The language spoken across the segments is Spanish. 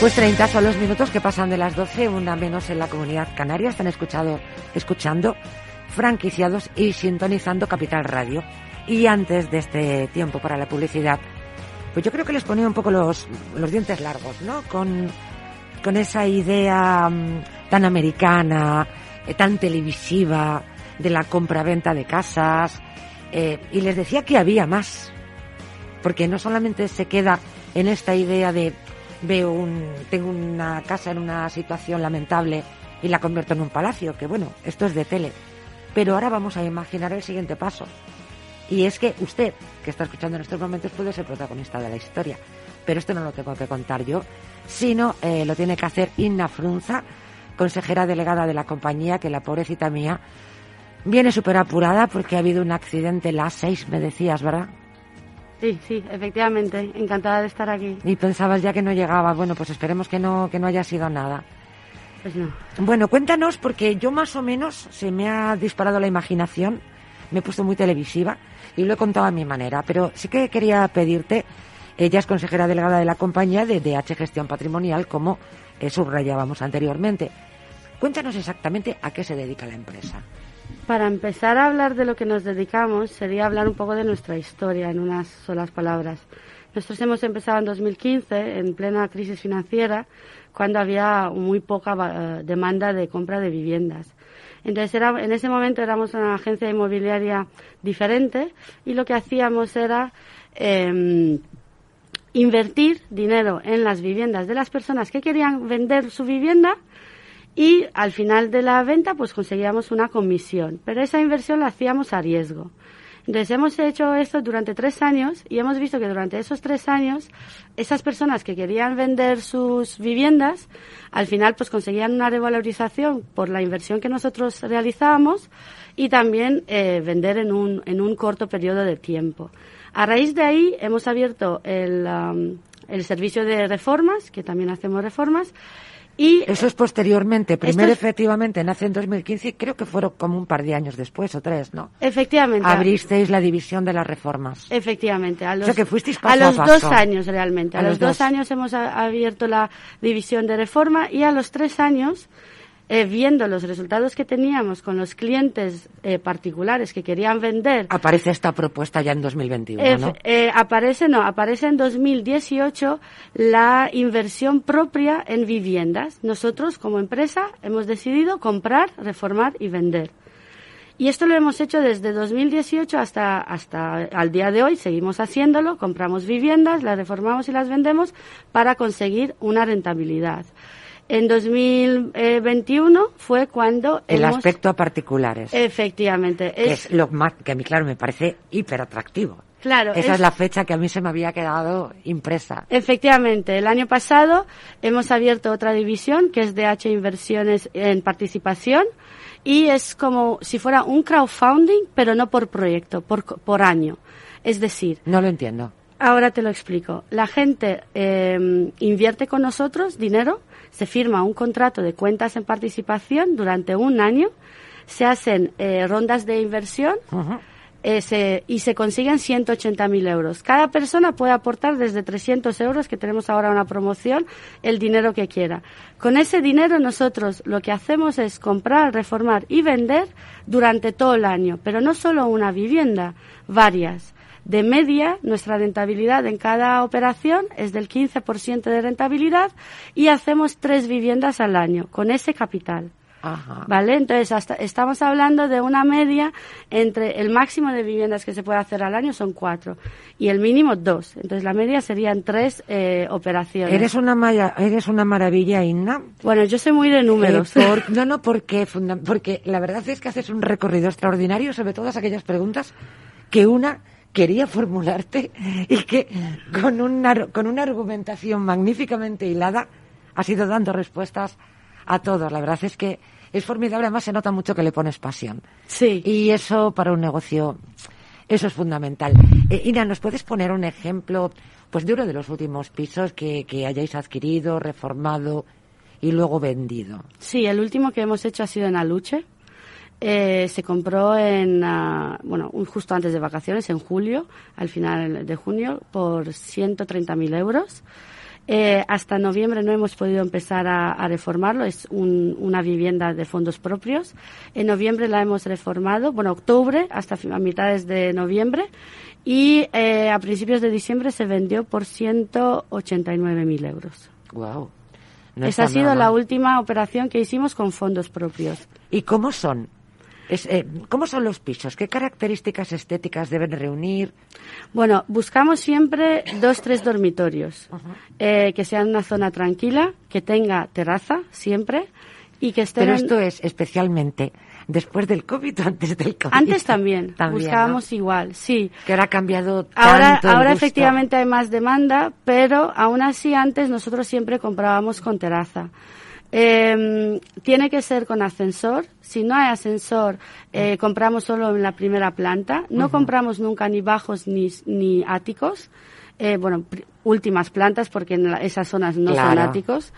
Pues 30 son los minutos que pasan de las 12, una menos en la comunidad canaria. Están escuchado, escuchando, franquiciados y sintonizando Capital Radio. Y antes de este tiempo para la publicidad, pues yo creo que les ponía un poco los, los dientes largos, ¿no? Con, con esa idea mm, tan americana, eh, tan televisiva, de la compra-venta de casas. Eh, y les decía que había más. Porque no solamente se queda en esta idea de veo un, tengo una casa en una situación lamentable y la convierto en un palacio, que bueno, esto es de tele. Pero ahora vamos a imaginar el siguiente paso. Y es que usted, que está escuchando en estos momentos, puede ser protagonista de la historia. Pero esto no lo tengo que contar yo, sino eh, lo tiene que hacer Inna Frunza, consejera delegada de la compañía, que la pobrecita mía viene súper apurada porque ha habido un accidente las seis, me decías, ¿verdad? Sí, sí, efectivamente. Encantada de estar aquí. Y pensabas ya que no llegaba. Bueno, pues esperemos que no, que no haya sido nada. Pues no. Bueno, cuéntanos, porque yo más o menos se me ha disparado la imaginación, me he puesto muy televisiva y lo he contado a mi manera, pero sí que quería pedirte, ella es consejera delegada de la compañía de DH Gestión Patrimonial, como eh, subrayábamos anteriormente. Cuéntanos exactamente a qué se dedica la empresa. Para empezar a hablar de lo que nos dedicamos, sería hablar un poco de nuestra historia en unas solas palabras. Nosotros hemos empezado en 2015, en plena crisis financiera, cuando había muy poca eh, demanda de compra de viviendas. Entonces, era, en ese momento éramos una agencia inmobiliaria diferente y lo que hacíamos era em, invertir dinero en las viviendas de las personas que querían vender su vivienda y al final de la venta pues conseguíamos una comisión, pero esa inversión la hacíamos a riesgo. Entonces hemos hecho esto durante tres años y hemos visto que durante esos tres años esas personas que querían vender sus viviendas al final pues conseguían una revalorización por la inversión que nosotros realizábamos y también eh, vender en un, en un corto periodo de tiempo. A raíz de ahí hemos abierto el, um, el servicio de reformas, que también hacemos reformas, y Eso es posteriormente. Primero, efectivamente, nace en 2015 y creo que fueron como un par de años después o tres, ¿no? Efectivamente. Abristeis la división de las reformas. Efectivamente. A los, o sea, que fuisteis a paso los a paso. dos años realmente. A, A los, los dos dos. años hemos abierto la división de reforma y a los tres años, eh, viendo los resultados que teníamos con los clientes eh, particulares que querían vender Aparece esta propuesta ya en 2021, Efe- ¿no? eh, aparece, no, aparece en 2018 la inversión propia en viviendas. Nosotros, como empresa, hemos decidido comprar, reformar y vender. Y esto lo hemos hecho desde 2018 hasta, hasta al día de hoy. Seguimos haciéndolo, compramos viviendas, las reformamos y las vendemos para conseguir una rentabilidad. En 2021 fue cuando El hemos- aspecto a particulares. Efectivamente. que es lo más, que a mí, claro, me parece hiper atractivo. Claro, Esa es... es- la fecha que a mí se me había quedado impresa. Efectivamente, el año pasado hemos abierto otra división que es DH Inversiones en Participación y es como si fuera un crowdfunding, pero no por proyecto, por, por año. Es decir, No lo entiendo. Ahora te lo explico. La gente eh, invierte con nosotros dinero, se firma un contrato de cuentas en participación durante un año, se hacen eh, rondas de inversión eh, se- y se consiguen 180.000 euros. Cada persona puede aportar desde 300 euros, que tenemos ahora una promoción, el dinero que quiera. Con ese dinero nosotros lo que hacemos es comprar, reformar y vender durante todo el año, pero no solo una vivienda, varias. De media, nuestra rentabilidad en cada operación es del 15% de rentabilidad y hacemos tres viviendas al año con ese capital. Ajá. ¿Vale? Entonces, hasta, estamos hablando de una media entre el máximo de viviendas que se puede hacer al año son cuatro y el mínimo dos. Entonces, la media serían tres eh, operaciones. Eres una, maya- eres una maravilla, Inna. Bueno, yo soy muy de números. Eh, por- no, no, porque, porque la verdad es que haces un recorrido extraordinario sobre todas aquellas preguntas que una quería formularte y que con una, con una argumentación magníficamente hilada has ido dando respuestas a todos. La verdad es que es formidable, además se nota mucho que le pones pasión. Sí. Y eso para un negocio, eso es fundamental. Eh, Ina, ¿nos puedes poner un ejemplo pues de uno de los últimos pisos que, que hayáis adquirido, reformado y luego vendido? Sí, el último que hemos hecho ha sido en Aluche. Eh, se compró en, ah, bueno, un- justo antes de vacaciones, en julio, al final de junio, por 130.000 euros. Eh, hasta noviembre no hemos podido empezar a, reformarlo, es una vivienda de fondos propios. En noviembre la hemos reformado, bueno, octubre hasta a mitades de noviembre y eh, a principios de diciembre se vendió por 189.000 euros. Wow. Esa ha sido la última operación que hicimos con fondos propios. ¿Y cómo son? Eh, ¿Cómo son los pisos? ¿Qué características estéticas deben reunir? Bueno, buscamos siempre dos, tres dormitorios, eh, que sean una zona tranquila, que tenga terraza siempre y que estén... Pero esto es especialmente después del COVID o antes del COVID. Antes también, buscábamos igual, sí. Que ahora ha cambiado tanto Ahora, ahora efectivamente hay más demanda, pero aún así antes nosotros siempre comprábamos con terraza. Eh, tiene que ser con ascensor. Si no hay ascensor, eh, compramos solo en la primera planta. No compramos nunca ni bajos ni, ni áticos. Eh, bueno, últimas plantas porque en esas zonas no son áticos.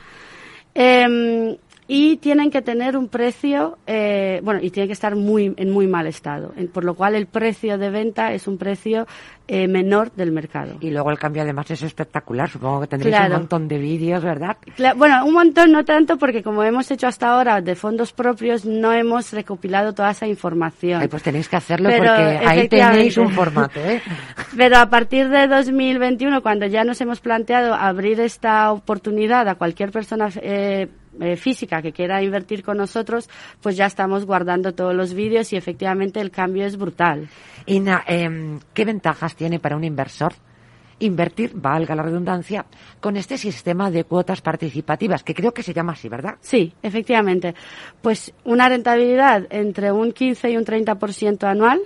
Y tienen que tener un precio, eh, bueno, y tienen que estar muy, en muy mal estado, por lo cual el precio de venta es un precio eh, menor del mercado. Y luego el cambio además es espectacular, supongo que tendréis un montón de vídeos, ¿verdad? bueno, un montón no tanto porque como hemos hecho hasta ahora de fondos propios no hemos recopilado toda esa información. Ay, pues tenéis que hacerlo porque ahí tenéis un formato, ¿eh? Pero a partir de 2021, cuando ya nos hemos planteado abrir esta oportunidad a cualquier persona eh, eh, física que quiera invertir con nosotros, pues ya estamos guardando todos los vídeos y efectivamente el cambio es brutal. Ina, em, ¿qué ventajas tiene para un inversor invertir, valga la redundancia, con este sistema de cuotas participativas, que creo que se llama así, ¿verdad? Sí, efectivamente. Pues una rentabilidad entre un 15 y un 30% anual,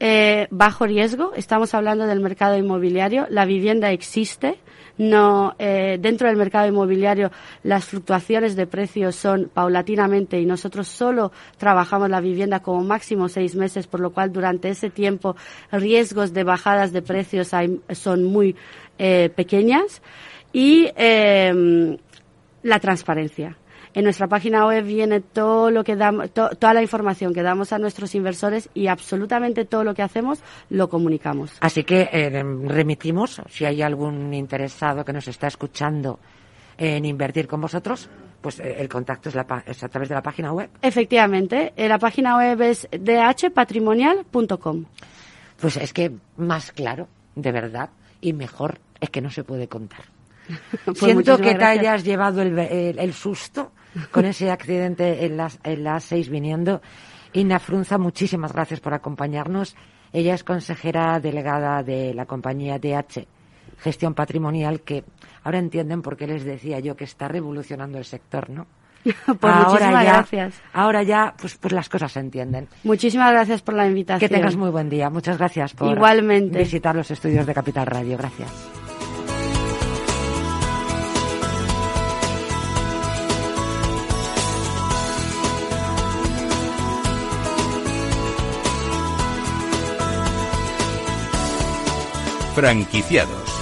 eh, bajo riesgo, estamos hablando del mercado inmobiliario, la vivienda existe, no eh, dentro del mercado inmobiliario las fluctuaciones de precios son paulatinamente y nosotros solo trabajamos la vivienda como máximo seis meses, por lo cual durante ese tiempo riesgos de bajadas de precios son muy eh, pequeñas. Y eh, la transparencia. En nuestra página web viene todo lo que damos, toda la información que damos a nuestros inversores y absolutamente todo lo que hacemos lo comunicamos. Así que eh, remitimos, si hay algún interesado que nos está escuchando en invertir con vosotros, pues eh, el contacto es, a través de la página web. Efectivamente, eh, la página web es dhpatrimonial.com. Pues es que más claro, de verdad, y mejor es que no se puede contar. Pues Siento que te hayas llevado el, susto con ese accidente en las, en las seis viniendo. Inna Frunza, muchísimas gracias por acompañarnos. Ella es consejera delegada de la compañía DH Gestión Patrimonial, que ahora entienden por qué les decía yo que está revolucionando el sector, ¿no? pues ahora ya, gracias. Ahora ya, pues, pues las cosas se entienden. Muchísimas gracias por la invitación. Que tengas muy buen día. Muchas gracias por Igualmente. visitar los estudios de Capital Radio. Gracias. Franquiciados